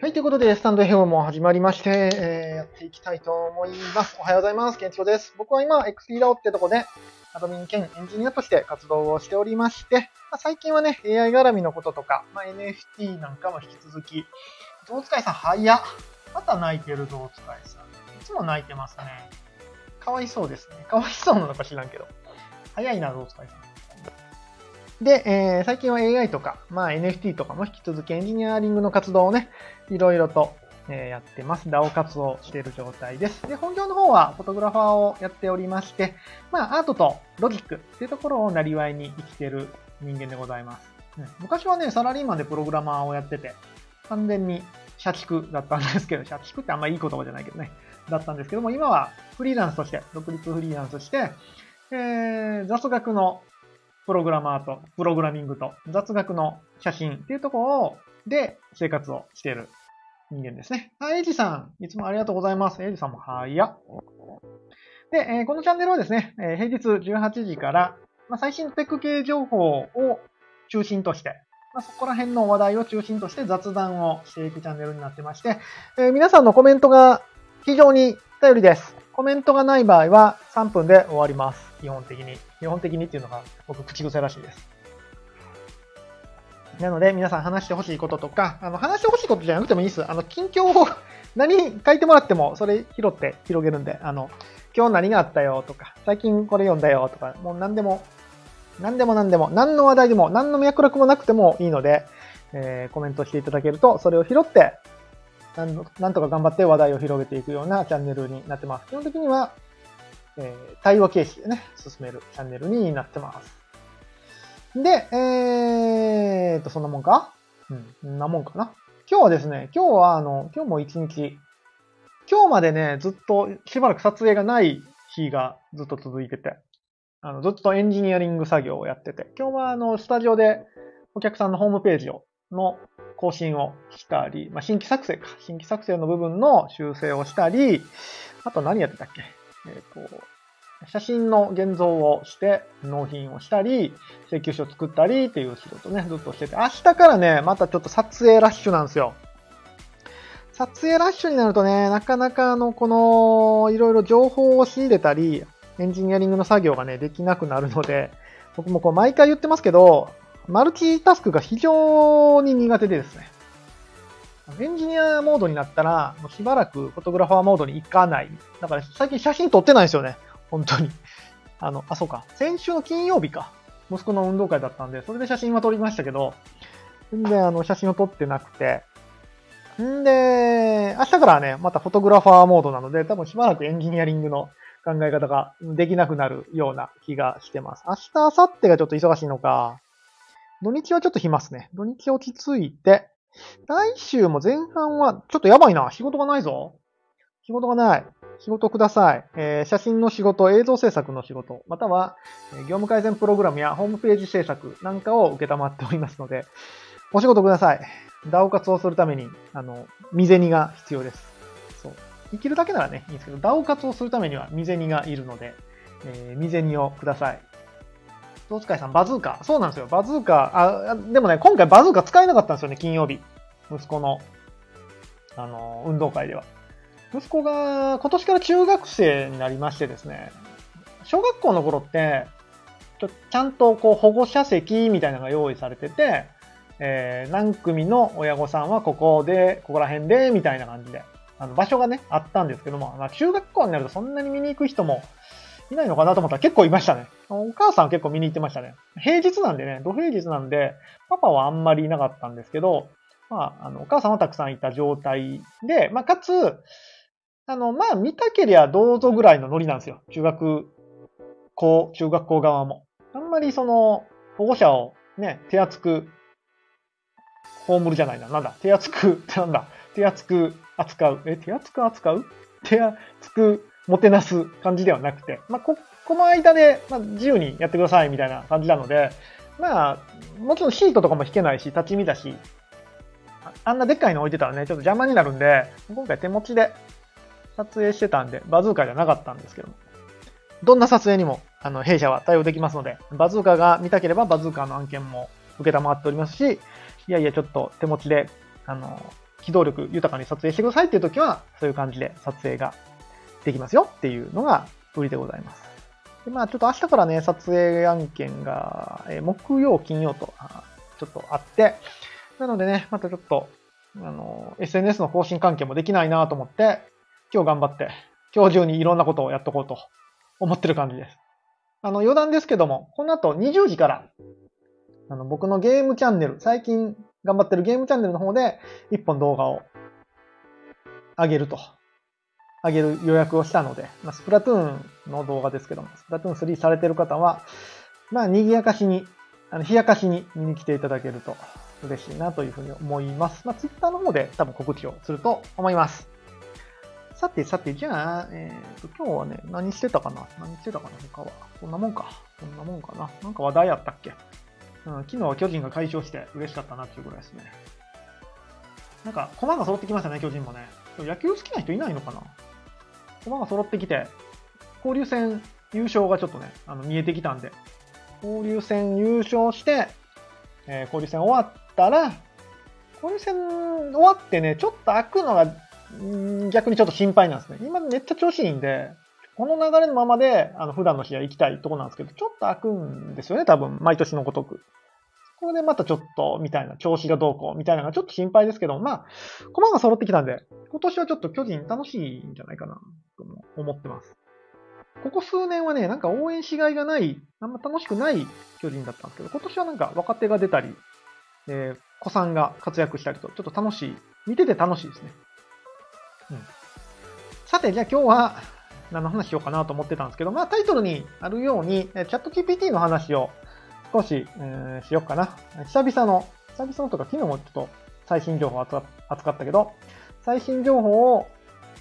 はい、ということで、スタンド FM も始まりまして、えーやっていきたいと思います。おはようございます。ケンチロです。僕は今、XP ラオってとこで、アドミン兼エンジニアとして活動をしておりまして、まあ、最近はね、AI 絡みのこととか、まあ、NFT なんかも引き続き、象使いさん早っ。また泣いてる象使いさん。いつも泣いてますね。かわいそうですね。かわいそうなのか知らんけど。早いな、象使いさん。で、えー最近は AI とか、まあ、NFT とかも引き続きエンジニアリングの活動をね、いろいろと、えーやってます。DAO 活動している状態です。で、本業の方はフォトグラファーをやっておりまして、まあ、アートとロジックっていうところをなりわいに生きてる人間でございます。うん昔はね、サラリーマンでプログラマーをやってて、完全に社畜だったんですけど、社畜ってあんまいい言葉じゃないけどね、だったんですけども、今はフリーランスとして、独立フリーランスとして、えー雑学のプログラマーと、プログラミングと、雑学の写真っていうところを、で、生活をしている人間ですね。あ、エイジさん、いつもありがとうございます。エイジさんも早っ。で、えーこのチャンネルはですね、えー平日18時から、まあ、最新のテック系情報を中心として、まあ、そこら辺の話題を中心として雑談をしていくチャンネルになってまして、えー皆さんのコメントが非常に頼りです。コメントがない場合は3分で終わります。基本的に。基本的にっていうのが僕口癖らしいです。なので皆さん話してほしいこととか、あの話してほしいことじゃなくてもいいです。あの近況を 何書いてもらってもそれ拾って広げるんで、あの今日何があったよとか、最近これ読んだよとか、もう何でも、何でも何でも、何の話題でも、何の脈絡もなくてもいいので、えーコメントしていただけると、それを拾って、なんとか頑張って話題を広げていくようなチャンネルになってます。基本的には、えー対話形式でね、進めるチャンネルになってます。で、えーと、そんなもんか？うん、そんなもんかな。今日はですね、今日はあの、今日も一日、今日までね、ずっとしばらく撮影がない日がずっと続いてて、あの、ずっとエンジニアリング作業をやってて、今日はあの、スタジオでお客さんのホームページを、の更新をしたり、まあ、新規作成か。新規作成の部分の修正をしたり、あと何やってたっけ？えっ、と、写真の現像をして納品をしたり、請求書を作ったりっていう仕事ね、ずっとしてて、明日からね、またちょっと撮影ラッシュなんですよ。撮影ラッシュになるとね、なかなかあの、この、いろいろ情報を仕入れたり、エンジニアリングの作業がね、できなくなるので、僕もこう毎回言ってますけど、マルチタスクが非常に苦手でですね。エンジニアモードになったら、もうしばらくフォトグラファーモードに行かない。だから最近写真撮ってないですよね。本当に。あの、あ、そうか。先週の金曜日か。息子の運動会だったんで、それで写真は撮りましたけど、全然あの、写真を撮ってなくて。んで、明日からはね、またフォトグラファーモードなので、多分しばらくエンジニアリングの考え方ができなくなるような気がしてます。明日、明後日がちょっと忙しいのか。土日はちょっと暇っすね。土日落ち着いて、来週も前半はちょっとやばいな。仕事がないぞ。仕事がない。仕事ください。えー写真の仕事、映像制作の仕事、または、業務改善プログラムやホームページ制作なんかを受けたまっておりますので、お仕事ください。ダオ活をするために、あの、未銭が必要です。そう。生きるだけならね、いいんですけど、ダオ活をするためには未銭がいるので、えー未銭をください。ゾウ使いさん、バズーカ？そうなんですよ。バズーカ。あでもね、今回バズーカ使えなかったんですよね、金曜日。息子の、あの、運動会では。息子が今年から中学生になりましてですね、小学校の頃って、ちちゃんとこう保護者席みたいなのが用意されてて、えー何組の親御さんはここで、ここら辺で、みたいな感じで、あの場所がね、あったんですけども、まあ、中学校になるとそんなに見に行く人もいないのかなと思ったら結構いましたね。お母さんは結構見に行ってましたね。平日なんでね、土平日なんで、パパはあんまりいなかったんですけど、まあ、あの、お母さんはたくさんいた状態で、まあ、かつ、あの、まあ、見たけりゃどうぞぐらいのノリなんですよ。中学校、中学校側も。あんまりその、保護者をね、手厚く、葬るじゃないな。なんだ？手厚く、なんだ？手厚く扱う？え、手厚く扱う？手厚くもてなす感じではなくて、まあ、こ、この間で、まあ、自由にやってくださいみたいな感じなので、まあ、もちろんシートとかも引けないし、立ち見だし、ああんなでっかいの置いてたらね、ちょっと邪魔になるんで、今回手持ちで撮影してたんで、バズーカじゃなかったんですけども。どんな撮影にも、あの、弊社は対応できますので、バズーカが見たければバズーカの案件も受けたまっておりますし、いやいや、ちょっと手持ちで、あの、機動力豊かに撮影してくださいっていう時は、そういう感じで撮影ができますよっていうのが売りでございます。でまあちょっと明日からね、撮影案件が、え木曜、金曜と、ちょっとあって、なのでね、またちょっと、あの、SNS の更新関係もできないなと思って、今日頑張って、今日中にいろんなことをやっとこうと思ってる感じです。あの、余談ですけども、この後20時から、あの、僕のゲームチャンネル、最近頑張ってるゲームチャンネルの方で、1本動画を上げると。上げる予約をしたので、まあ、スプラトゥーンの動画ですけども、スプラトゥーン3されてる方は、まあ、賑やかしに、あの、冷やかしに見に来ていただけると嬉しいなというふうに思います。まあ、Twitter の方で多分告知をすると思います。さてさて、じゃあ、えっ、ー、と、今日はね、何してたかな？何してたかな？他は。こんなもんか。こんなもんかな。なんか話題あったっけ？うん、昨日は巨人が快勝して嬉しかったなっていうぐらいですね。なんか、駒が揃ってきましたね、巨人もね。野球好きな人いないのかな？駒が揃ってきて、交流戦優勝がちょっとね、あの見えてきたんで、交流戦優勝して、えー、交流戦終わったら、交流戦終わってね、ちょっと開くのが逆にちょっと心配なんですね。今めっちゃ調子いいんで、この流れのままで、あの、普段の試合行きたいとこなんですけど、ちょっと開くんですよね、多分、毎年のごとく。ここでまたちょっと、みたいな、調子がどうこう、みたいなのがちょっと心配ですけど、まあ、駒が揃ってきたんで、今年はちょっと巨人楽しいんじゃないかな、と思ってます。ここ数年はね、なんか応援しがいがない、あんま楽しくない巨人だったんですけど、今年はなんか若手が出たり、えー、子さんが活躍したりと、ちょっと楽しい。見てて楽しいですね。うん。さて、じゃあ今日は何の話しようかなと思ってたんですけど、まあタイトルにあるように、チャット GPT の話を少し、えー、しようかな。久々の、久々のとか昨日もちょっと最新情報扱ったけど、最新情報を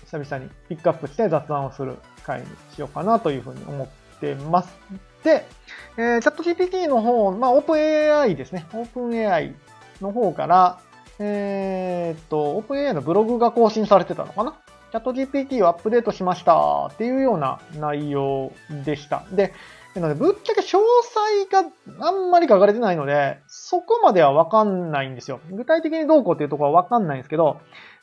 久々にピックアップして雑談をする回にしようかなというふうに思ってます。で、えー、チャット GPT の方、まあ、オープン AI ですね。オープン AI の方から、えー、っと、オープン AI のブログが更新されてたのかな？チャット GPT をアップデートしましたっていうような内容でした。で、なので、ぶっちゃけ詳細があんまり書かれてないので、そこまではわかんないんですよ。具体的にどうこうっていうところはわかんないんですけど、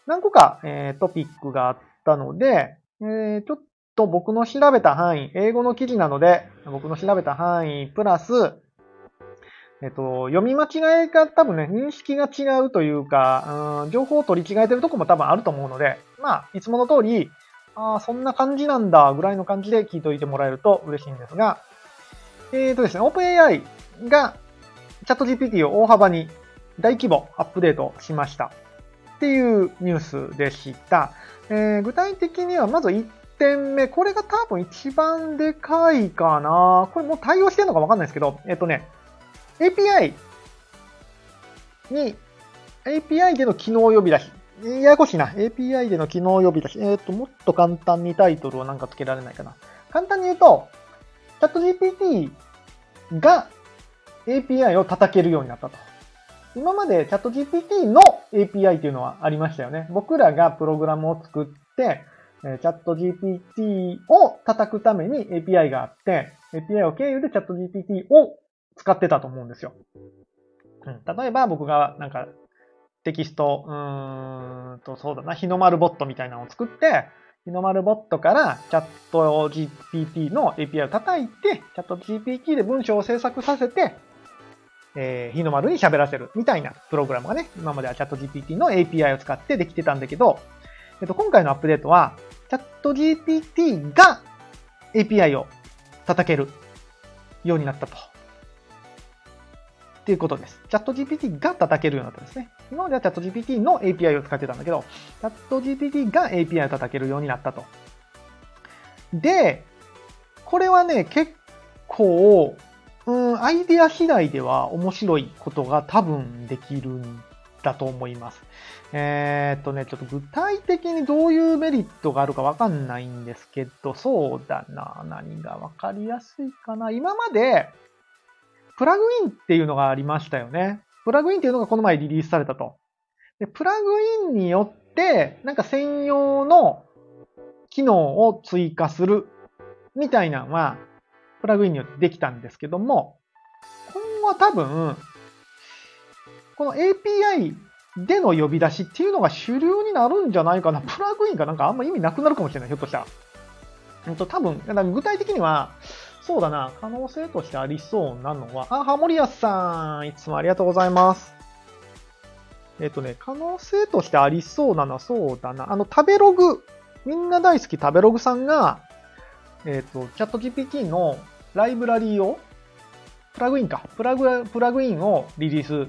何個か、えー、トピックがあったので、えー、ちょっと僕の調べた範囲、英語の記事なので、僕の調べた範囲、プラス、えっと、読み間違いが多分ね、認識が違うというか、うん、情報を取り違えてるとこも多分あると思うので、まあ、いつもの通り、ああ、そんな感じなんだ、ぐらいの感じで聞いておいてもらえると嬉しいんですが、えっ、ー、とですね、OpenAI がチャット GPT を大幅に大規模アップデートしました。っていうニュースでした。えー、具体的にはまず1点目、これが多分一番でかいかな。これもう対応してるのかわかんないですけど、えっとね、API に、API での機能呼び出し。ややこしいな。API での機能呼び出し。えっ、ー、と、もっと簡単にタイトルをなんか付けられないかな。簡単に言うと、チャット GPT が API を叩けるようになったと。今までチャット GPT の API っていうのはありましたよね。僕らがプログラムを作って、チャット GPT を叩くために API があって、API を経由でチャット GPT を使ってたと思うんですよ。うん、例えば僕がなんかテキスト、うーんと、そうだな、日の丸ボットみたいなのを作って、日の丸ボットからチャット GPT の API を叩いて、チャット GPT で文章を制作させて、えー、日の丸に喋らせるみたいなプログラムがね、今まではチャット GPT の API を使ってできてたんだけど、えっと、今回のアップデートは、チャット GPT が API を叩けるようになったと。っていうことです。チャット GPT が叩けるようになったんですね。今まではチャット GPT の API を使ってたんだけど、チャット GPT が API を叩けるようになったと。で、これはね、結構、うん、アイデア次第では面白いことが多分できるんだと思います。えー、っとね、ちょっと具体的にどういうメリットがあるかわかんないんですけど、そうだな、何がわかりやすいかな。今まで、プラグインっていうのがありましたよね。プラグインっていうのがこの前リリースされたと。で、プラグインによって、なんか専用の機能を追加するみたいなのは、プラグインによってできたんですけども、今後は多分、この API での呼び出しっていうのが主流になるんじゃないかな。プラグインがなんかあんま意味なくなるかもしれない、ひょっとしたら。うんと、多分、具体的には、そうだな、可能性としてありそうなのは、あ、ハモリアスさん、いつもありがとうございます。えっ、とね、可能性としてありそうなのはそうだな。あの、食べログ、みんな大好き食べログさんが、えっ、と、チャット GPT のライブラリーを、プラグインか、プラグ、プラグインをリリース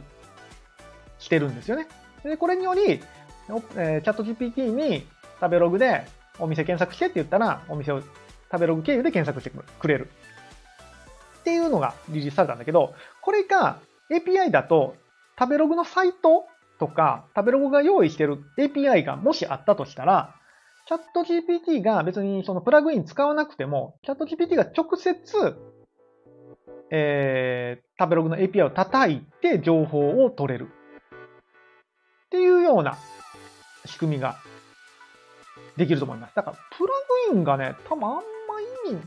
してるんですよね。で、これにより、えー、チャット GPT に食べログでお店検索してって言ったら、お店を食べログ経由で検索してくれる。っていうのがリリースされたんだけど、これが API だと食べログのサイトとか食べログが用意してる API がもしあったとしたら、チャット GPT が別にそのプラグイン使わなくても、チャット GPT が直接、えー、食べログの API を叩いて情報を取れる。っていうような仕組みができると思います。だから、プラグインがね、多分あんま意味、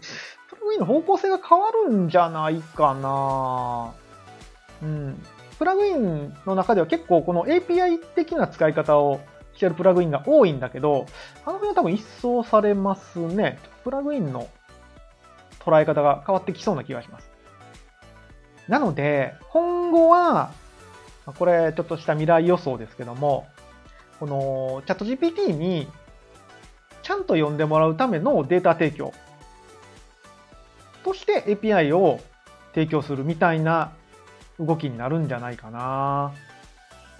プラグインの方向性が変わるんじゃないかなうん。プラグインの中では結構この API 的な使い方をしてるプラグインが多いんだけど、あの辺は多分一掃されますね。プラグインの捉え方が変わってきそうな気がします。なので、今後は、これちょっとした未来予想ですけども、このチャット GPT にちゃんと読んでもらうためのデータ提供として API を提供するみたいな動きになるんじゃないかな。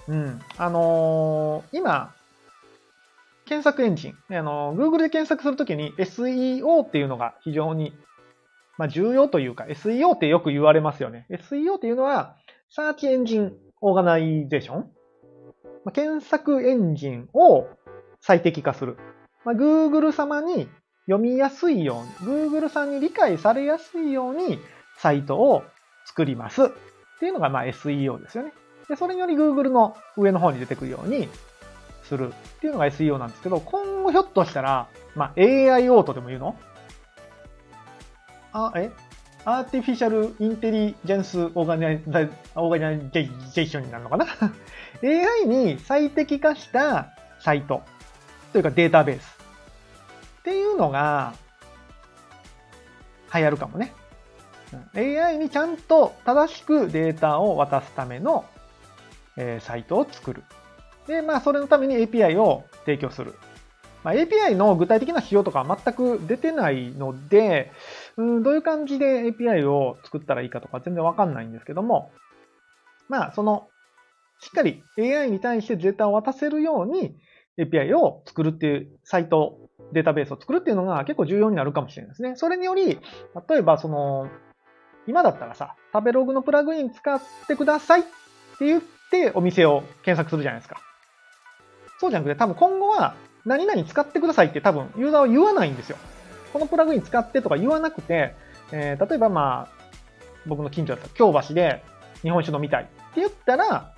うん。あのー、今、検索エンジン、あのー、Google で検索するときに SEO っていうのが非常に、まあ、重要というか、SEO ってよく言われますよね。SEO っていうのは、 search engine organization、まあ、検索エンジンを最適化する。まあ、Google 様に読みやすいように、Google さんに理解されやすいようにサイトを作ります。っていうのがまあ SEO ですよね。で、それにより Google の上の方に出てくるようにするっていうのが SEO なんですけど、今後ひょっとしたら、まあ AI オートでも言うの？あ、え？アーティフィシャルインテリジェンスオーガナイザオーガナイゼーションになるのかな ?AI に最適化したサイトというかデータベースっていうのが流行るかもね。AI にちゃんと正しくデータを渡すための、えー、サイトを作る。で、まあ、それのために API を提供する。まあ、API の具体的な仕様とかは全く出てないので、うん、どういう感じで API を作ったらいいかとか全然わかんないんですけども、まあ、その、しっかり AI に対してデータを渡せるように API を作るっていうサイト、データベースを作るっていうのが結構重要になるかもしれないですね。それにより、例えばその、今だったらさ、食べログのプラグイン使ってくださいって言ってお店を検索するじゃないですか。そうじゃなくて多分今後は何々使ってくださいって多分ユーザーは言わないんですよ。このプラグイン使ってとか言わなくて、えー、例えばまあ、僕の近所だったら京橋で日本酒飲みたいって言ったら、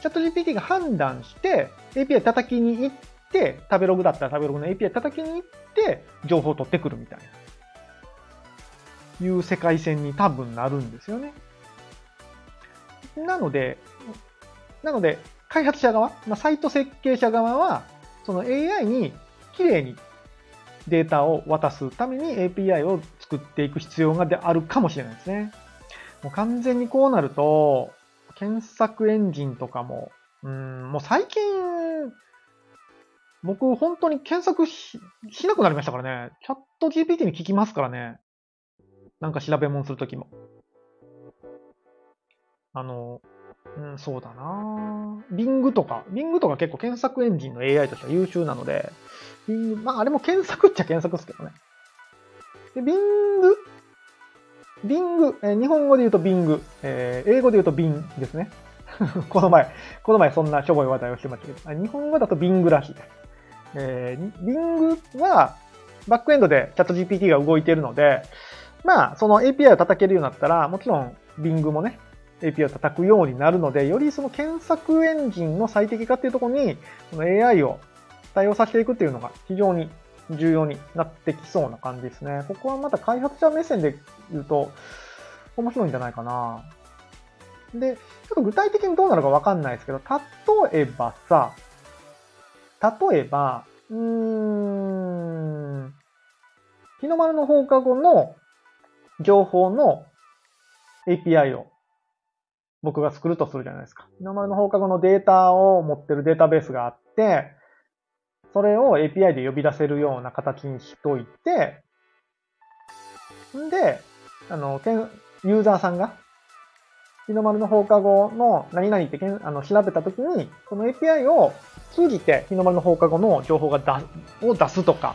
チャット GPT が判断して API 叩きに行って、食べログだったら食べログの API 叩きに行って情報を取ってくるみたいな。いう世界線に多分なるんですよね。なので、なので、開発者側、まあ、サイト設計者側は、その AI にきれいにデータを渡すために API を作っていく必要があるかもしれないですね。もう完全にこうなると、検索エンジンとかも、うん、もう最近、僕本当に検索ししなくなりましたからね。チャット GPT に聞きますからね。なんか調べ物するときも。あの、うん、そうだなぁ Bing とか、Bing とか結構検索エンジンの AI としては優秀なので、Bing、まああれも検索っちゃ検索ですけどね。で、Bing、Bing、えー、日本語で言うと Bing、えー、英語で言うと Bing ですね。この前、この前そんなしょぼい話題をしてましたけど、日本語だと Bing らしいです。えー、Bing はバックエンドでチャット GPT が動いているので、まあ、その API を叩けるようになったら、もちろん Bing もね、API を叩くようになるので、よりその検索エンジンの最適化っていうところに、この AI を対応させていくっていうのが非常に重要になってきそうな感じですね。ここはまた開発者目線で言うと、面白いんじゃないかな。で、ちょっと具体的にどうなるかわかんないですけど、例えばさ、例えば、うーん、日の丸の放課後の情報の API を僕が作るとするじゃないですか。日の丸の放課後のデータを持ってるデータベースがあって、それを API で呼び出せるような形にしといて、んで、あの、ユーザーさんが、日の丸の放課後の何々ってあの調べたときに、この API を通じて日の丸の放課後の情報が出を出すとか、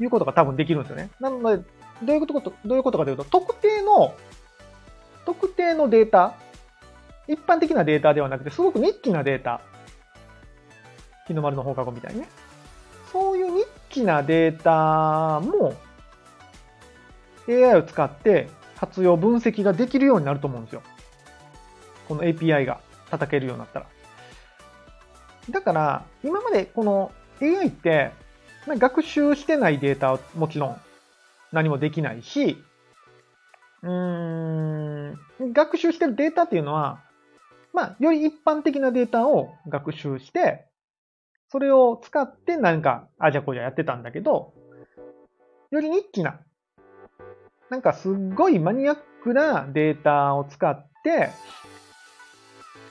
いうことが多分できるんですよね。なので、どういうこと、どういうことかというと、特定の、特定のデータ、一般的なデータではなくて、すごくニッチなデータ、日の丸の放課後みたいにね。そういうニッチなデータも AI を使って活用、分析ができるようになると思うんですよ。この API が叩けるようになったら。だから、今までこの AI って、学習してないデータはもちろん何もできないし、うーん、学習してるデータっていうのは、まあ、より一般的なデータを学習して、それを使って何か、あじゃこじゃやってたんだけど、よりニッチななんかすっごいマニアックなデータを使って、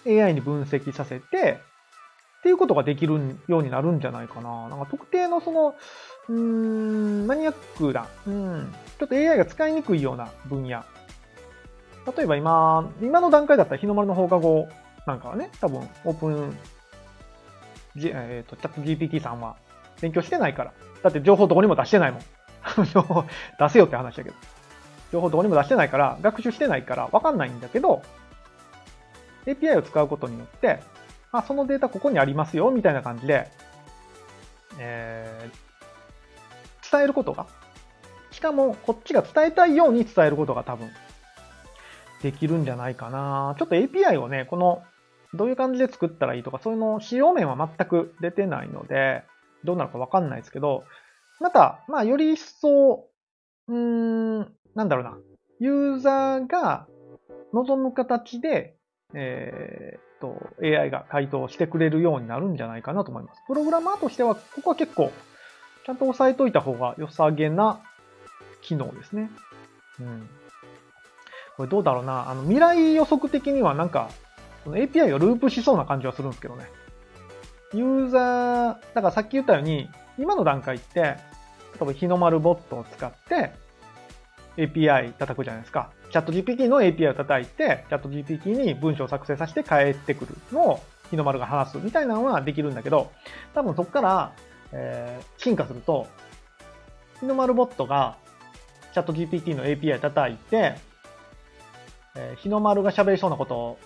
AI に分析させて、っていうことができるようになるんじゃないかな。なんか特定のその、うーん、マニアックな、うん、ちょっと AI が使いにくいような分野。例えば今、今の段階だったら日の丸の放課後なんかはね、多分オープン、えっ、ー、と、チャット GPT さんは勉強してないから。だって情報どこにも出してないもん。情報 出せよって話だけど。情報どこにも出してないから、学習してないから分かんないんだけど、API を使うことによって、あ、そのデータここにありますよ、みたいな感じで、えー、伝えることが、しかもこっちが伝えたいように伝えることが多分、できるんじゃないかな。ちょっと API をね、この、どういう感じで作ったらいいとか、そういうの仕様面は全く出てないので、どうなるかわかんないですけど、また、まあ、より一層、うん、なんだろうな、ユーザーが望む形で、えー、っと、AI が回答してくれるようになるんじゃないかなと思います。プログラマーとしては、ここは結構、ちゃんと押さえといた方が良さげな機能ですね。うん。これどうだろうな。あの、未来予測的にはなんか、API がループしそうな感じはするんですけどね。ユーザー、だからさっき言ったように、今の段階って、例えば日の丸ボットを使って、API 叩くじゃないですか。チャット GPT の API を叩いて、チャット GPT に文章を作成させて返ってくるのを日の丸が話すみたいなのはできるんだけど、多分そこから、えー、進化すると、日の丸ボットがチャット GPT の API 叩いて、えー、日の丸が喋りそうなことを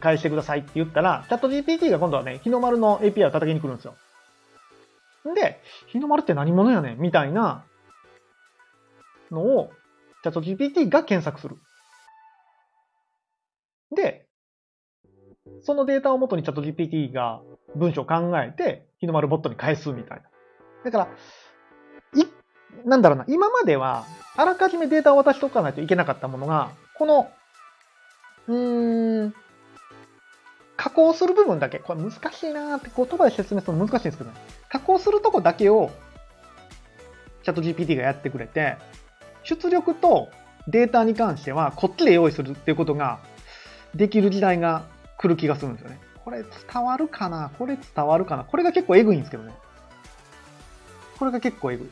返してくださいって言ったら、チャット GPT が今度はね、日の丸の API を叩きに来るんですよ。んで、日の丸って何者やねんみたいなのを、チャット GPT が検索する。で、そのデータをもとにチャット GPT が文章を考えて、日の丸ボットに返すみたいな。だから、い、なんだろうな、今までは、あらかじめデータを渡しておかないといけなかったものが、この、うーん、加工する部分だけ、これ難しいなーって言葉で説明するの難しいんですけどね。加工するとこだけを、チャット GPT がやってくれて、出力とデータに関してはこっちで用意するっていうことができる時代が来る気がするんですよね。これ伝わるかな？これ伝わるかな？これが結構エグいんですけどね。これが結構エグい。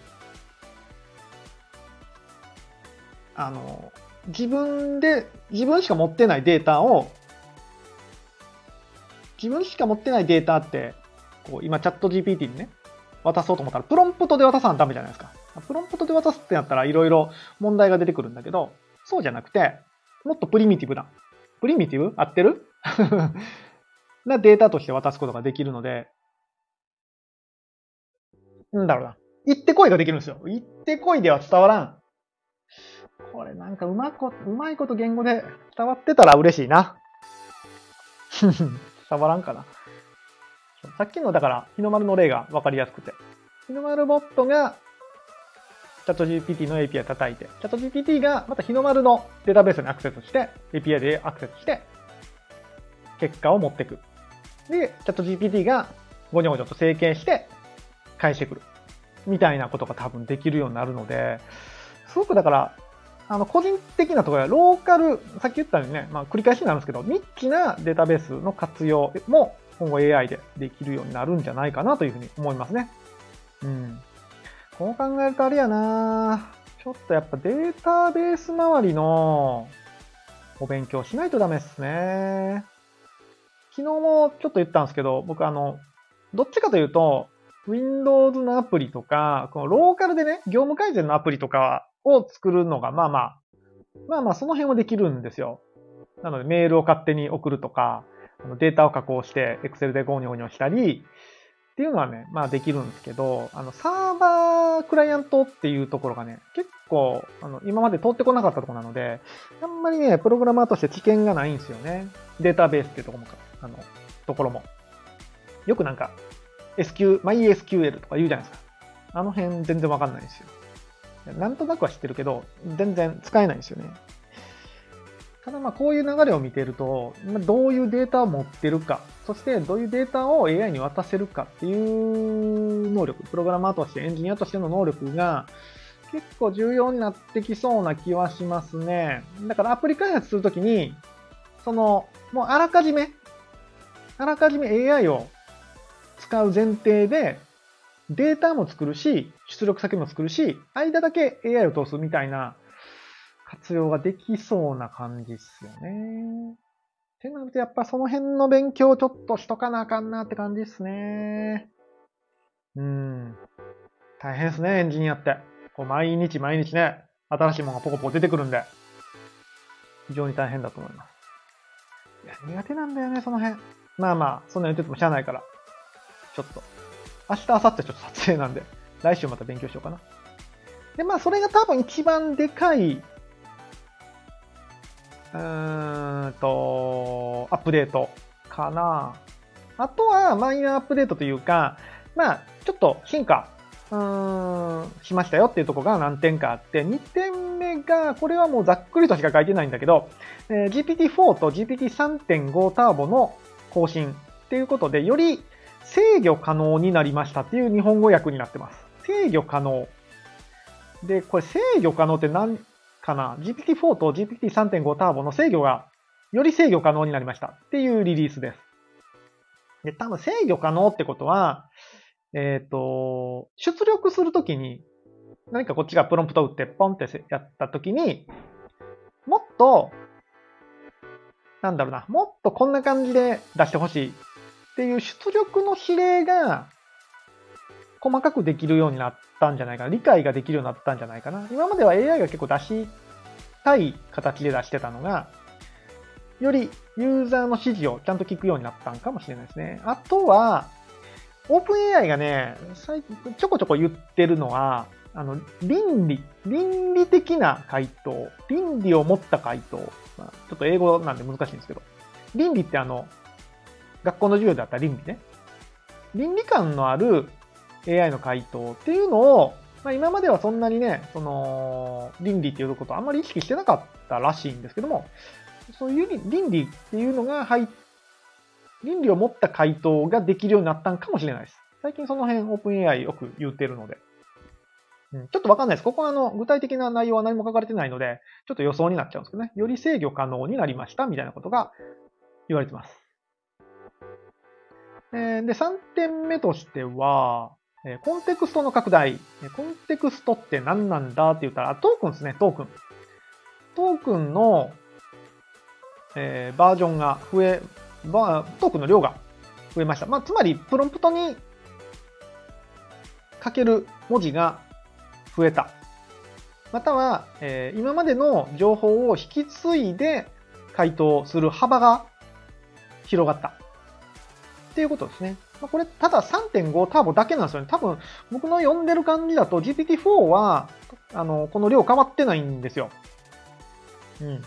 あの、自分で、自分しか持ってないデータを、自分しか持ってないデータって、こう、今チャット GPT にね、渡そうと思ったら、プロンプトで渡さんダメじゃないですか。プロンプトで渡すってなったらいろいろ問題が出てくるんだけど、そうじゃなくて、もっとプリミティブな、プリミティブ？合ってる？なデータとして渡すことができるので、なんだろうな。行ってこいができるんですよ。行ってこいでは伝わらん。これなんかうまこ、うまいこと言語で伝わってたら嬉しいな。伝わらんかな。さっきのだから日の丸の例がわかりやすくて。日の丸ボットがチャット GPT の API 叩いて、チャット GPT がまた日の丸のデータベースにアクセスして、API でアクセスして、結果を持ってく。で、チャット GPT がゴニョゴニョと整形して返してくる。みたいなことが多分できるようになるので、すごくだから、あの、個人的なところやローカル、さっき言ったようにね、まあ繰り返しになるんですけど、ニッチなデータベースの活用も今後 AI でできるようになるんじゃないかなというふうに思いますね。うん。こう考えるとあれやなちょっとやっぱデータベース周りのお勉強しないとダメですね。昨日もちょっと言ったんですけど、僕あの、どっちかというと、Windows のアプリとか、このローカルでね、業務改善のアプリとかを作るのが、まあまあ、まあまあその辺はできるんですよ。なのでメールを勝手に送るとか、データを加工して Excel でゴニョゴニョしたり、っていうのはね、まあできるんですけど、あの、サーバークライアントっていうところがね、結構、あの、今まで通ってこなかったところなので、あんまりね、プログラマーとして知見がないんですよね。データベースっていうところも、あの、ところも。よくなんか、SQ、MySQL とか言うじゃないですか。あの辺全然わかんないんですよ。なんとなくは知ってるけど、全然使えないんですよね。ただまあこういう流れを見てると、どういうデータを持ってるか、そしてどういうデータを AI に渡せるかっていう能力、プログラマーとしてエンジニアとしての能力が結構重要になってきそうな気はしますね。だからアプリ開発するときに、その、もうあらかじめ、あらかじめ AI を使う前提で、データも作るし、出力先も作るし、間だけ AI を通すみたいな活用ができそうな感じっすよね。ってなるとやっぱその辺の勉強ちょっとしとかなあかんなって感じっすね。うん。大変ですね、エンジニアって。こう毎日毎日ね、新しいものがポコポコ出てくるんで。非常に大変だと思います。いや、苦手なんだよね、その辺。まあまあ、そんな言っててもしゃあないから。ちょっと。明日、明後日ちょっと撮影なんで、来週また勉強しようかな。で、まあ、それが多分一番でかい、うんと、アップデートかな。あとは、マイナーアップデートというか、まあ、ちょっと進化、うん、しましたよっていうところが何点かあって、2点目が、これはもうざっくりとしか書いてないんだけど、えー、GPT-4 と GPT3.5 ターボの更新っていうことで、より制御可能になりましたっていう日本語訳になってます。制御可能。で、これ制御可能って何？かな ?GPT-4 と GPT3.5 ターボの制御がより制御可能になりましたっていうリリースです。で、多分制御可能ってことは、えっ、ー、と、出力するときに何かこっちがプロンプト打ってポンってやったときに、もっと、なんだろうな、もっとこんな感じで出してほしいっていう出力の指令が細かくできるようになったんじゃないかな。理解ができるようになったんじゃないかな。今までは AI が結構出したい形で出してたのが、よりユーザーの指示をちゃんと聞くようになったんかもしれないですね。あとは、オープン AI がね、ちょこちょこ言ってるのは、あの、倫理、倫理的な回答、倫理を持った回答、まあ、ちょっと英語なんで難しいんですけど、倫理ってあの、学校の授業であった倫理ね。倫理観のある AI の回答っていうのを、まあ、今まではそんなにね、その、倫理っていうことをあんまり意識してなかったらしいんですけども、そういう倫理っていうのが入っ倫理を持った回答ができるようになったんかもしれないです。最近その辺オープン AI よく言ってるので。うん、ちょっとわかんないです。ここはあの、具体的な内容は何も書かれてないので、ちょっと予想になっちゃうんですけどね。より制御可能になりましたみたいなことが言われてます。えで、3点目としては、えコンテクストの拡大。コンテクストって何なんだって言ったら、トークンですね、トークン。トークンの、えー、バージョンが増え、バトークンの量が増えました。まあ、つまり、プロンプトに書ける文字が増えた。または、えー、今までの情報を引き継いで回答する幅が広がった。っていうことですね。これ、ただ3.5ターボだけなんですよね。多分、僕の読んでる感じだと GPT-4 は、あの、この量変わってないんですよ。うん。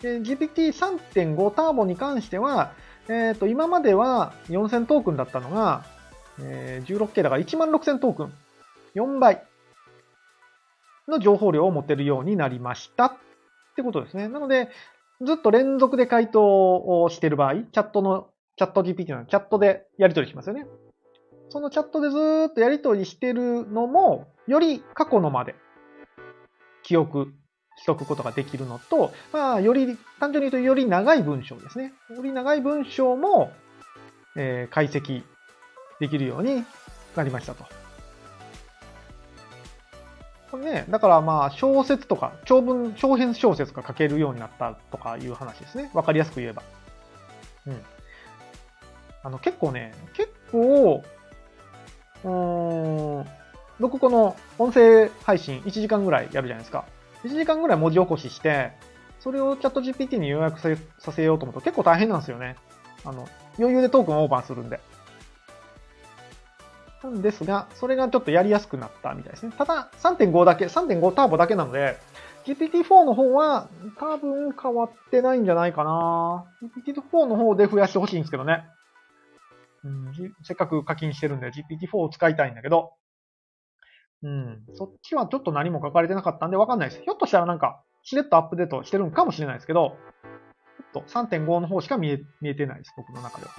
で、GPT3.5 ターボに関しては、えっ、ー、と、今までは4000トークンだったのが、えー、16K だから16000トークン。4倍。の情報量を持てるようになりましたってことですね。なので、ずっと連続で回答をしてる場合、チャットの、チャット GPT のチャットでやり取りしますよね。そのチャットでずっとやり取りしてるのも、より過去のまで記憶しとくことができるのと、まあ、より、単純に言うとより長い文章ですね。より長い文章も、えー、解析できるようになりましたと。これね、だからまあ小説とか長文、長編小説が書けるようになったとかいう話ですね。わかりやすく言えば。うん。あの結構ね、結構、うーん、僕この音声配信1時間ぐらいやるじゃないですか。1時間ぐらい文字起こしして、それをチャット GPT に要約させようと思うと結構大変なんですよね。あの、余裕でトークンオーバーするんで。なんですが、それがちょっとやりやすくなったみたいですね。ただ、3.5だけ、3.5ターボだけなので、GPT-4 の方は多分変わってないんじゃないかな GPT-4 の方で増やしてほしいんですけどね。うん、せっかく課金してるんで GPT-4 を使いたいんだけど、うん、そっちはちょっと何も書かれてなかったんでわかんないです。ひょっとしたらなんか、しれっとアップデートしてるんかもしれないですけど、ちょっと3.5の方しか見え見えてないです、僕の中では。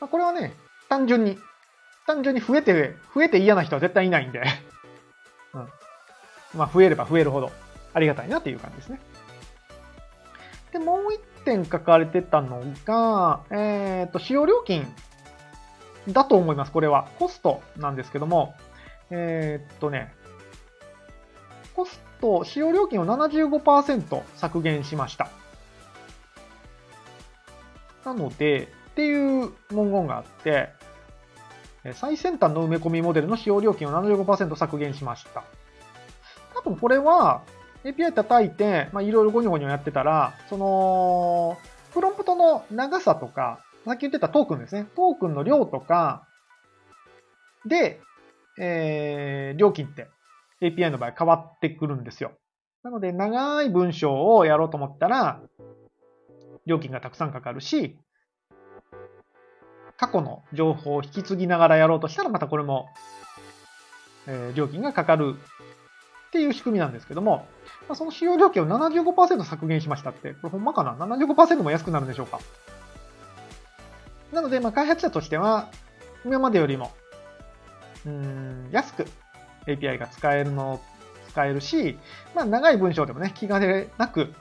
まあ、これはね、単純に単純に増えて、増えて嫌な人は絶対いないんで うん。まあ、増えれば増えるほどありがたいなっていう感じですね。で、もう一点書かれてたのが、えっ、ー、と、使用料金だと思います、これは。コストなんですけども、えっ、とね、コスト、使用料金を75%削減しました。なので、っていう文言があって、最先端の埋め込みモデルの使用料金を75%削減しました。多分これは API 叩いて、まあ、いろいろゴニョゴニョやってたら、その、プロンプトの長さとか、さっき言ってたトークンですね。トークンの量とか、で、えー、料金って API の場合変わってくるんですよ。なので、長い文章をやろうと思ったら、料金がたくさんかかるし、過去の情報を引き継ぎながらやろうとしたら、またこれも、えー、料金がかかるっていう仕組みなんですけども、あ、その使用料金を75%削減しましたって、これほんまかな ?75% も安くなるんでしょうか？なので、まあ、開発者としては、今までよりも、うん、安く API が使えるの、使えるし、まあ、長い文章でもね、気兼ねなく、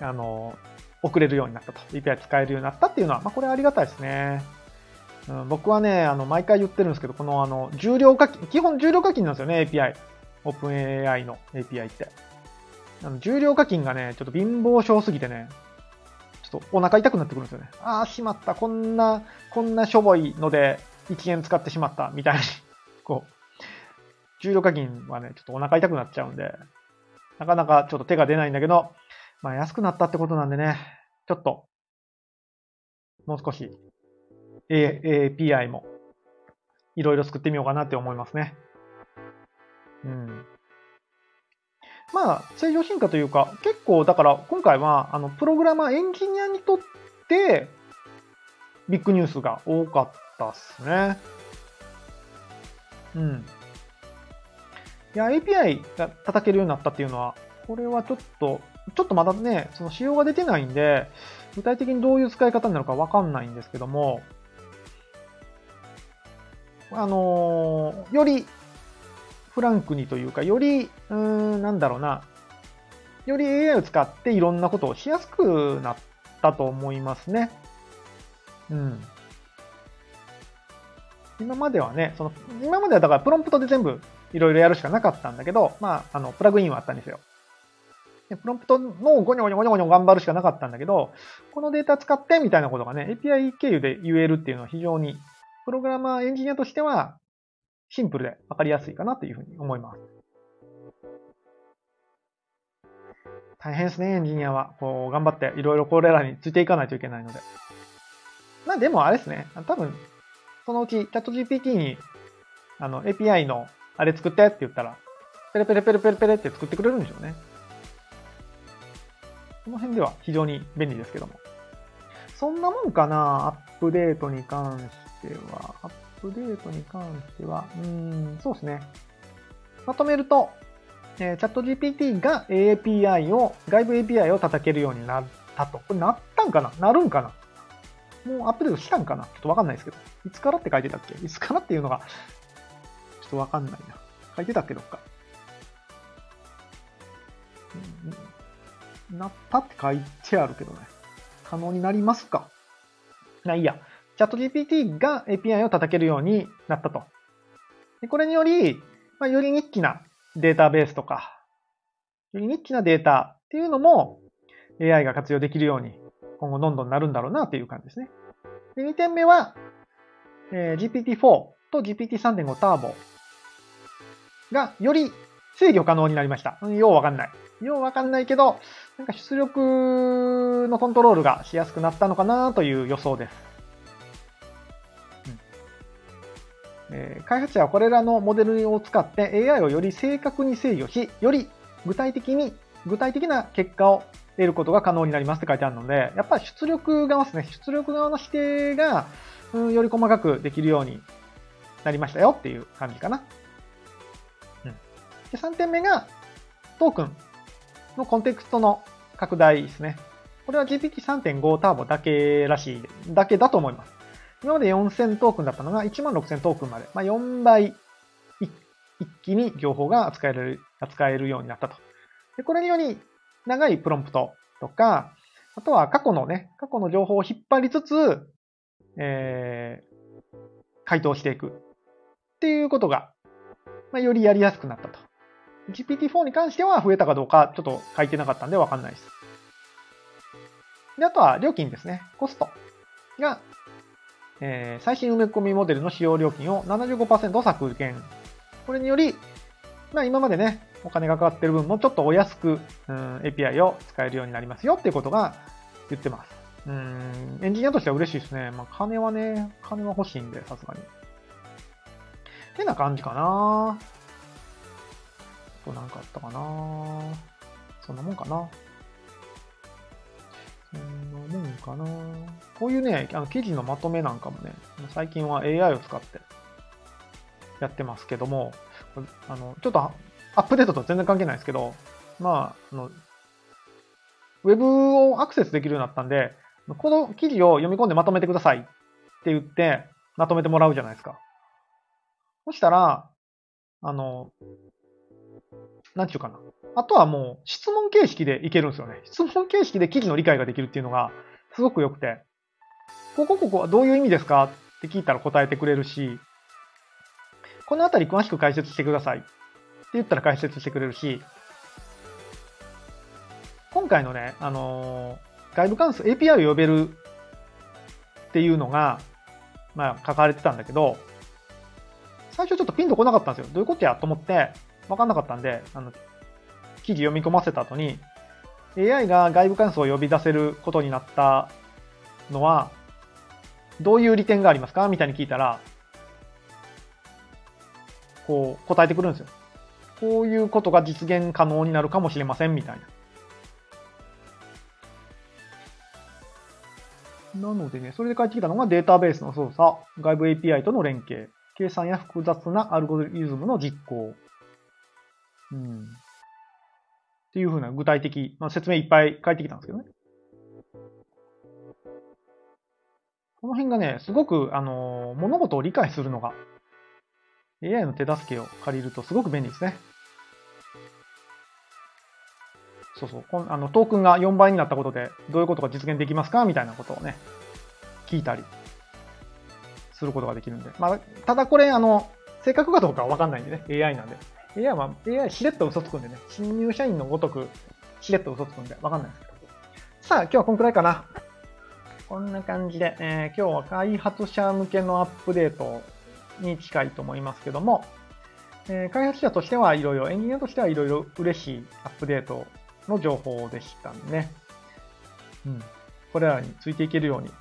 あの、送れるようになったと。API 使えるようになったっていうのは、まあ、これありがたいですね。うん、僕はね、あの、毎回言ってるんですけど、この、あの、重量課金、基本重量課金なんですよね、API。OpenAI の API って。あの重量課金がね、ちょっと貧乏症すぎてね、ちょっとお腹痛くなってくるんですよね。ああ、しまった。こんな、こんなしょぼいので1円使ってしまった。みたいに、こう、重量課金はね、ちょっとお腹痛くなっちゃうんで、なかなかちょっと手が出ないんだけど、まあ安くなったってことなんでね、ちょっと、もう少し API もいろいろ作ってみようかなって思いますね。うん。まあ、正常進化というか、結構、だから今回は、あの、プログラマー、エンジニアにとって、ビッグニュースが多かったっすね。うん。いや、API が叩けるようになったっていうのは、これはちょっとちょっとまだね、その仕様が出てないんで、具体的にどういう使い方になるかわかんないんですけども、あのー、よりフランクにというか、より、うーん、なんだろうな、より AI を使っていろんなことをしやすくなったと思いますね。うん。今まではね、その、今まではだからプロンプトで全部いろいろやるしかなかったんだけど、まあ、あの、プラグインはあったんですよ。でプロンプトのゴニョゴニョゴニョゴニョ頑張るしかなかったんだけど、このデータ使ってみたいなことがね、API 経由で言えるっていうのは非常に、プログラマーエンジニアとしては、シンプルでわかりやすいかなというふうに思います。大変ですね、エンジニアは。こう、頑張っていろいろこれらについていかないといけないので。まあでもあれですね、多分、そのうちチャット GPT に、あの、API のあれ作ってって言ったら、ペレペレペレペレペレって作ってくれるんでしょうね。この辺では非常に便利ですけども。そんなもんかな、アップデートに関しては。アップデートに関しては、うん、そうですね。まとめると、えー、チャット GPT が API を、外部 API を叩けるようになったと。これなったんかな？なるんかな？もうアップデートしたんかな？ちょっとわかんないですけど。いつからって書いてたっけ？いつからっていうのが、ちょっとわかんないな。書いてたっけどっか。なったって書いてあるけどね。可能になりますか？ないや。チャット GPT が API を叩けるようになったと。でこれにより、まあ、よりニッチなデータベースとか、よりニッチなデータっていうのも AI が活用できるように今後どんどんなるんだろうなっていう感じですね。で2点目は、えー、GPT-4 と GPT3.5 ターボがより制御可能になりました。ようわかんない。ようわかんないけど、なんか出力のコントロールがしやすくなったのかなという予想です。えー、開発者はこれらのモデルを使って AI をより正確に制御し、より具体的に、具体的な結果を得ることが可能になりますって書いてあるので、やっぱり出力側ですね。出力側の指定が、うん、より細かくできるようになりましたよっていう感じかな。うん、で3点目が、トークンのコンテクストの拡大ですね。これは GPT3.5 ターボだけらしい、だけだと思います。今まで4000トークンだったのが1万6000トークンまで、まあ、4倍一気に情報が扱える、扱えるようになったと。でこれにより、長いプロンプトとか、あとは過去のね、過去の情報を引っ張りつつ、えー、回答していくっていうことが、まあ、よりやりやすくなったと。GPT-4 に関しては増えたかどうかちょっと書いてなかったんでわかんないです。で、あとは料金ですね。コストが、えー、最新埋め込みモデルの使用料金を75%削減。これにより、まあ今までね、お金がかかってる分もちょっとお安く、うん、API を使えるようになりますよっていうことが言ってます。うん、エンジニアとしては嬉しいですね。まあ金はね、金は欲しいんで、さすがに。てな感じかなとなんかあったかなそんなもんかなそんなもんかなこういうね、あの記事のまとめなんかもね、最近は AI を使ってやってますけども、あの、ちょっとアップデートと全然関係ないですけど、まあ、あの、ウェブをアクセスできるようになったんで、この記事を読み込んでまとめてくださいって言って、まとめてもらうじゃないですか。そしたら、あの、なんちゅうかな。あとはもう質問形式でいけるんですよね。質問形式で記事の理解ができるっていうのがすごく良くて、ここここはどういう意味ですか？って聞いたら答えてくれるし、このあたり詳しく解説してくださいって言ったら解説してくれるし、今回のね、あのー、外部関数 API を呼べるっていうのが、まあ書かれてたんだけど、最初ちょっとピンとこなかったんですよ。どういうことや？と思って、わかんなかったんで、あの、記事読み込ませた後に、AI が外部関数を呼び出せることになったのは、どういう利点がありますか？みたいに聞いたら、こう答えてくるんですよ。こういうことが実現可能になるかもしれませんみたいな。なのでね、それで返ってきたのがデータベースの操作、外部 API との連携、計算や複雑なアルゴリズムの実行、うん。っていうふうな具体的、まあ、説明いっぱい書いてきたんですけどね。この辺がね、すごく、あのー、物事を理解するのが、AI の手助けを借りるとすごく便利ですね。そうそう。こんあのトークンが4倍になったことで、どういうことが実現できますか？みたいなことをね、聞いたりすることができるんで。まあ、ただこれ、あの、正確かどうかはわかんないんでね、AI なんで。AI は、AI しれっと嘘つくんでね、新入社員のごとくしれっと嘘つくんでわかんないですけど。さあ、今日はこんくらいかな。こんな感じで、えー、今日は開発者向けのアップデートに近いと思いますけども、えー、開発者としてはいろいろ、エンジニアとしてはいろいろ嬉しいアップデートの情報でしたね。うん。これらについていけるように、ちょ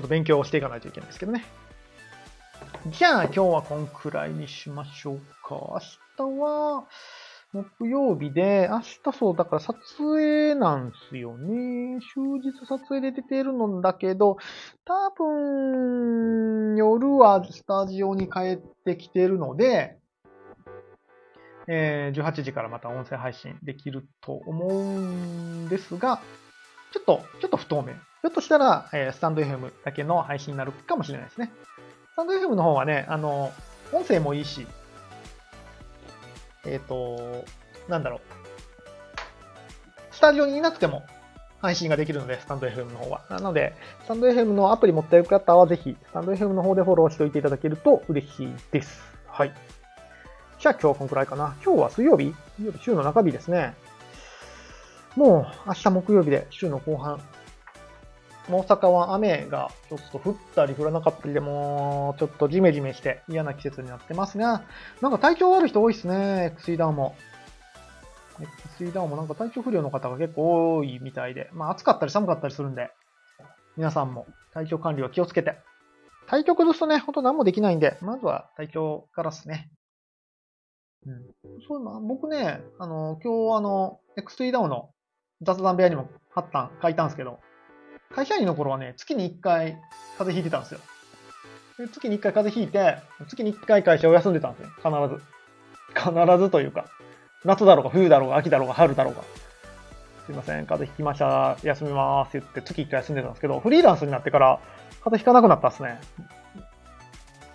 っと勉強をしていかないといけないですけどね。じゃあ今日はこんくらいにしましょうか。明日は木曜日で、明日そう、だから撮影なんすよね。終日撮影で出てるのだけど、多分、夜はスタジオに帰ってきてるので、えー、18時からまた音声配信できると思うんですが、ちょっと、ちょっと不透明。ひょっとしたら、えー、スタンド FM だけの配信になるかもしれないですね。スタンド FM の方はね、あの、音声もいいし、えっ、ー、と、なんだろう。スタジオにいなくても配信ができるので、スタンド FM の方は。なので、スタンド FM のアプリ持ってる方は、ぜひ、スタンド FM の方でフォローしておいていただけると嬉しいです。はい。じゃあ今日はこのくらいかな。今日は水曜日水曜日、週の中日ですね。もう、明日木曜日で週の後半。大阪は雨がちょっと降ったり降らなかったりでも、ちょっとジメジメして嫌な季節になってますが、なんか体調悪い人多いですね、薬ダウンも。水ダウンもなんか体調不良の方が結構多いみたいで、まあ暑かったり寒かったりするんで、皆さんも体調管理は気をつけて。体調崩すとね、ほんと何もできないんで、まずは体調からですね。うん。そういうの、僕ね、あの、今日あの、X3 ダウンの雑談部屋にも貼ったん、書いたんですけど、会社員の頃はね、月に1回風邪ひいてたんですよ。で月に1回風邪ひいて、月に1回会社を休んでたんですよ。必ず。必ずというか、夏だろうが冬だろうが秋だろうが春だろうが。すいません、風邪ひきました、休みますって言って月1回休んでたんですけど、フリーランスになってから風邪ひかなくなったっすね。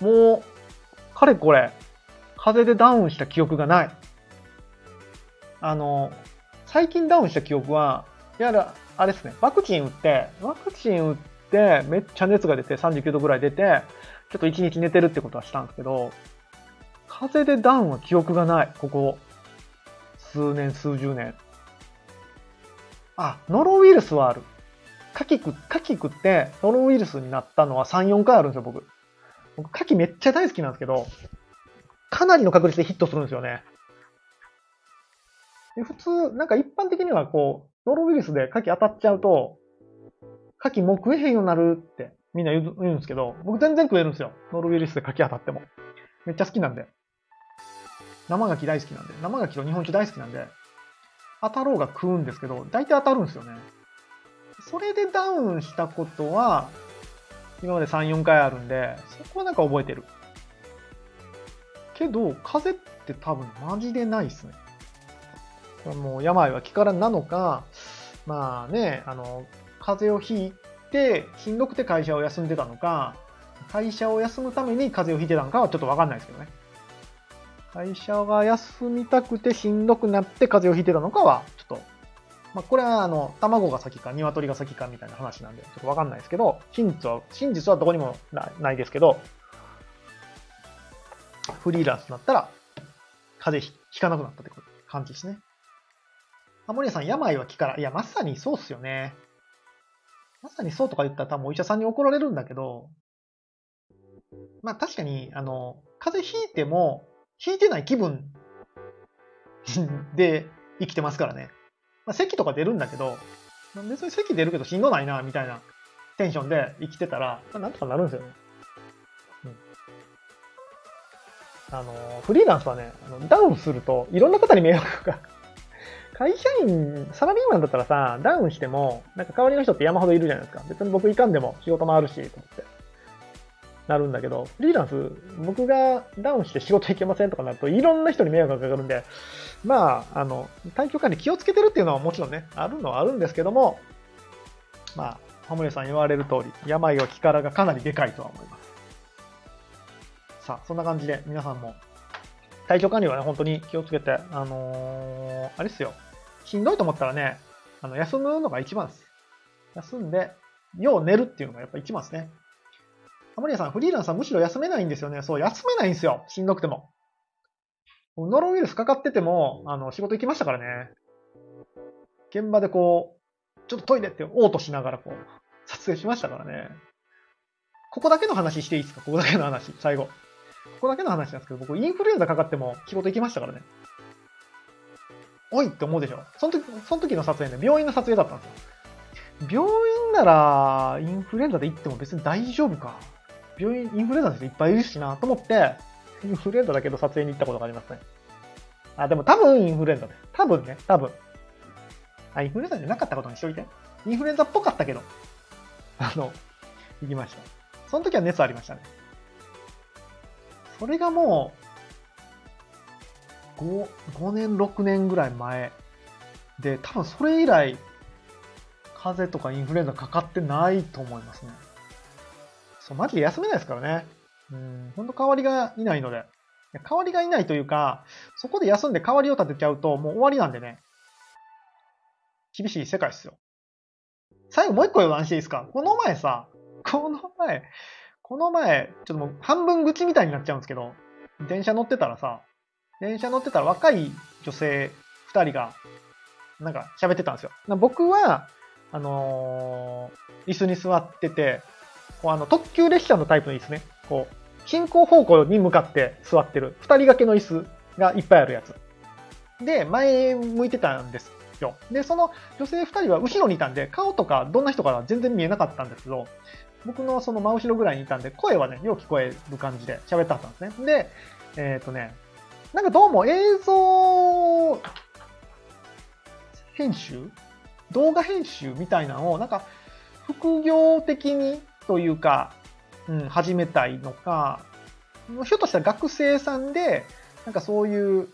もう、かれこれ、風邪でダウンした記憶がない。あの、最近ダウンした記憶は、やら、あれですね、ワクチン打って、ワクチン打って、めっちゃ熱が出て、39度ぐらい出て、ちょっと1日寝てるってことはしたんですけど、風邪でダウンは記憶がない、ここ。数年、数十年。あ、ノロウイルスはある。カキ食、カキ食ってノロウイルスになったのは3、4回あるんですよ、僕。僕、カキめっちゃ大好きなんですけど、かなりの確率でヒットするんですよね。で普通、なんか一般的にはこう、ノロウイルスでカキ当たっちゃうと、カキもう食えへんようになるってみんな言うんですけど、僕全然食えるんですよ。ノロウイルスでカキ当たっても。めっちゃ好きなんで。生牡蠣大好きなんで、生牡蠣と日本酒大好きなんで、当たろうが食うんですけど、大体当たるんですよね。それでダウンしたことは、今まで3、4回あるんで、そこはなんか覚えてる。けど、風邪って多分マジでないっすね。これもう病は気からなのか、まあね、あの、風邪をひいて、しんどくて会社を休んでたのか、会社を休むために風邪をひいてたのかはちょっとわかんないですけどね。会社が休みたくてしんどくなって風邪をひいてたのかは、ちょっと、まあ、これはあの、卵が先か鶏が先かみたいな話なんで、ちょっとわかんないですけど、真実は、真実はどこにもないですけど、フリーランスになったら、風邪ひかなくなったって感じですね。あ、森谷さん、病は気から。いや、まさにそうっすよね。まさにそうとか言ったら多分お医者さんに怒られるんだけど、まあ確かに、あの、風邪ひいても、引いてない気分で生きてますからね。まあ、咳とか出るんだけど、別に咳出るけどしんどないな、みたいなテンションで生きてたら、まあなんとかなるんですよね。うん、あの、フリーランスはね、あのダウンするといろんな方に迷惑が。会社員、サラリーマンだったらさ、ダウンしても、なんか代わりの人って山ほどいるじゃないですか。別に僕行かんでも仕事もあるし、と思って。なるんだけど、フリーランス、僕がダウンして仕事行けませんとかなると、いろんな人に迷惑がかかるんで、まあ、あの、体調管理気をつけてるっていうのはもちろんね、あるのはあるんですけども、まあ、ハムレさん言われる通り、病は気からがかなりでかいとは思います。さあ、そんな感じで皆さんも、体調管理はね、本当に気をつけて、あのー、あれですよ、しんどいと思ったらね、あの、休むのが一番です。休んで、よう寝るっていうのがやっぱ一番ですね。ハモリアさん、フリーランスはむしろ休めないんですよね。そう、休めないんですよ。しんどくても。ノロウイルスかかってても、あの、仕事行きましたからね。現場でこう、ちょっとトイレって嘔吐しながらこう、撮影しましたからね。ここだけの話していいですか？ここだけの話、最後。ここだけの話なんですけど、僕インフルエンザかかっても仕事行きましたからね。おいって思うでしょ？その時、その時の撮影ね、病院の撮影だったんですよ。病院なら、インフルエンザで行っても別に大丈夫か。病院、インフルエンザの人いっぱいいるしなと思って、インフルエンザだけど撮影に行ったことがありますね。あ、でも多分インフルエンザで。多分ね、多分。あ、インフルエンザじゃなかったことにしといて。インフルエンザっぽかったけど。あの、行きました。その時は熱ありましたね。それがもう5、5年、6年ぐらい前で、多分それ以来、風邪とかインフルエンザかかってないと思いますね。そう、マジで休めないですからね。うん、ほんと代わりがいないので。代わりがいないというか、そこで休んで代わりを立てちゃうともう終わりなんでね。厳しい世界っすよ。最後もう一個言わんしていいですかこの前さ、この前、この前、ちょっともう半分愚痴みたいになっちゃうんですけど、電車乗ってたらさ、電車乗ってたら若い女性二人が、なんか喋ってたんですよ。僕は、あのー、椅子に座ってて、こうあの特急列車のタイプの椅子ね。こう、進行方向に向かって座ってる、二人掛けの椅子がいっぱいあるやつ。で、前向いてたんですよ。で、その女性二人は後ろにいたんで、顔とかどんな人かは全然見えなかったんですけど、僕のその真後ろぐらいにいたんで、声はね、よう聞こえる感じで喋ってはったんですね。で、えっ、ー、とね、なんかどうも映像編集動画編集みたいなのを、なんか副業的にというか、うん、始めたいのか、ひょっとしたら学生さんで、なんかそういう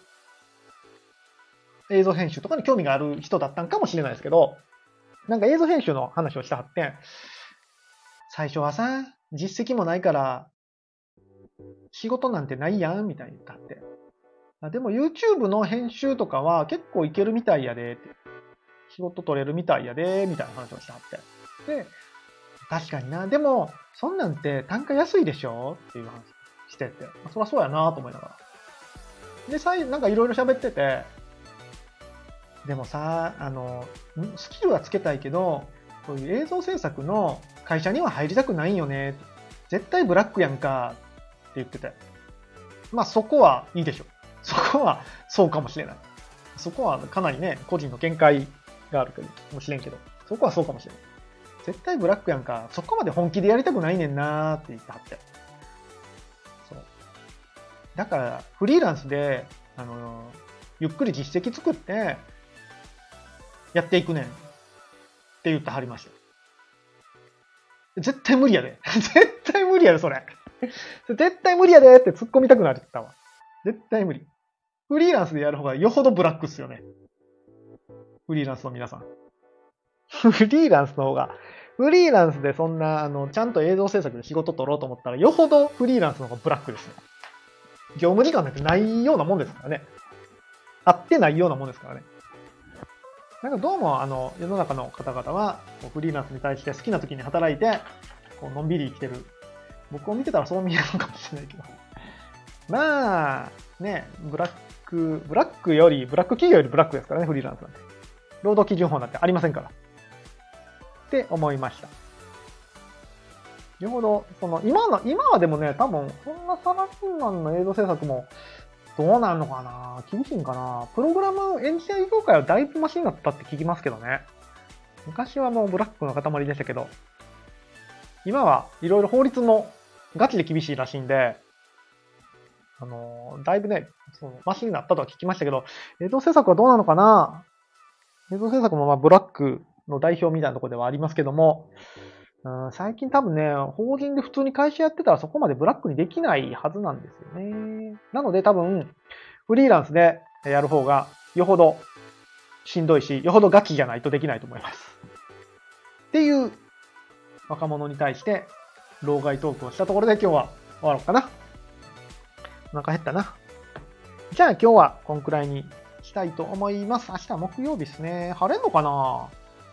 映像編集とかに興味がある人だったんかもしれないですけど、なんか映像編集の話をしたはって、最初はさ、実績もないから、仕事なんてないやん、みたいに言ったって。でも YouTube の編集とかは結構いけるみたいやで、って。仕事取れるみたいやで、みたいな話をしたはって。で、確かにな。でも、そんなんて単価安いでしょ？っていう話してて。そりゃそうやなと思いながら。で、さい、なんかいろいろ喋ってて、でもさ、あの、スキルはつけたいけど、そういう映像制作の会社には入りたくないよね。絶対ブラックやんか。って言ってて。まあそこはいいでしょ。そこはそうかもしれない。そこはかなりね、個人の見解があるかもしれんけど、そこはそうかもしれない。絶対ブラックやんか。そこまで本気でやりたくないねんなーって言ってはって。そう。だから、フリーランスで、あの、ゆっくり実績作って、やっていくねん。って言ってはりました。絶対無理やで。絶対無理やで、それ。絶対無理やでって突っ込みたくなったわ。絶対無理。フリーランスでやる方がよほどブラックっすよね。フリーランスの皆さん。フリーランスの方が、フリーランスでそんな、あの、ちゃんと映像制作で仕事取ろうと思ったら、よほどフリーランスの方がブラックですね。業務時間なんてないようなもんですからね。合ってないようなもんですからね。なんかどうも、あの、世の中の方々は、フリーランスに対して好きな時に働いて、こう、のんびり生きてる。僕を見てたらそう見えるのかもしれないけど。まあ、ね、ブラック、ブラックより、ブラック企業よりブラックですからね、フリーランスなんて。労働基準法なんてありませんから。って思いました。よほど、その、今の、今はでもね、多分、そんなサラリーマンの映像制作も、どうなるのかな？厳しいんかな？プログラム、エンジニア業界はだいぶマシになったって聞きますけどね。昔はもうブラックの塊でしたけど、今はいろいろ法律もガチで厳しいらしいんで、あの、だいぶね、そのマシになったとは聞きましたけど、映像制作はどうなのかな？映像制作もまあブラックの代表みたいなところではありますけども、うん、最近多分ね、法人で普通に会社やってたらそこまでブラックにできないはずなんですよね。なので多分、フリーランスでやる方がよほどしんどいし、よほどガチじゃないとできないと思います。っていう若者に対して、老害トークをしたところで今日は終わろうかな。お腹減ったな。じゃあ今日はこんくらいにしたいと思います。明日木曜日ですね。晴れんのかな？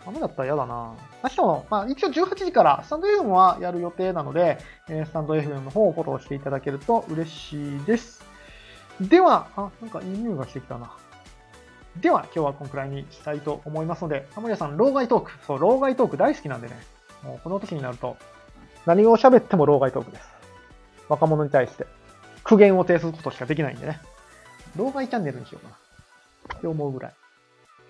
雨だったら嫌だな。明日も、まあ一応18時からスタンド FM はやる予定なので、えー、スタンド FM の方をフォローしていただけると嬉しいです。では、あ、なんかいい匂いがしてきたな。では、今日はこんくらいにしたいと思いますので、ハモリアさん、老害トーク。そう、老害トーク大好きなんでね。もうこの年になると、何を喋っても老害トークです。若者に対して。苦言を呈することしかできないんでね。老害チャンネルにしようかな。って思うぐらい。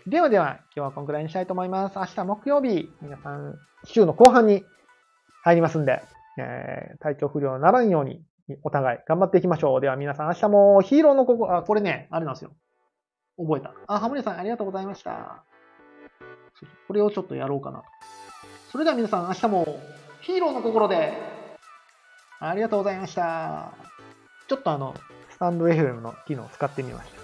ではでは、今日はこんくらいにしたいと思います。明日木曜日、皆さん、週の後半に入りますんで、えー、体調不良にならんように、お互い頑張っていきましょう。では皆さん、明日もヒーローのここ、あ、これね、あれなんですよ。覚えた。あ、ハモリさんありがとうございました。これをちょっとやろうかなと。それでは皆さん、明日もヒーローの心で、ありがとうございました。ちょっとあの、スタンド FM の機能を使ってみました。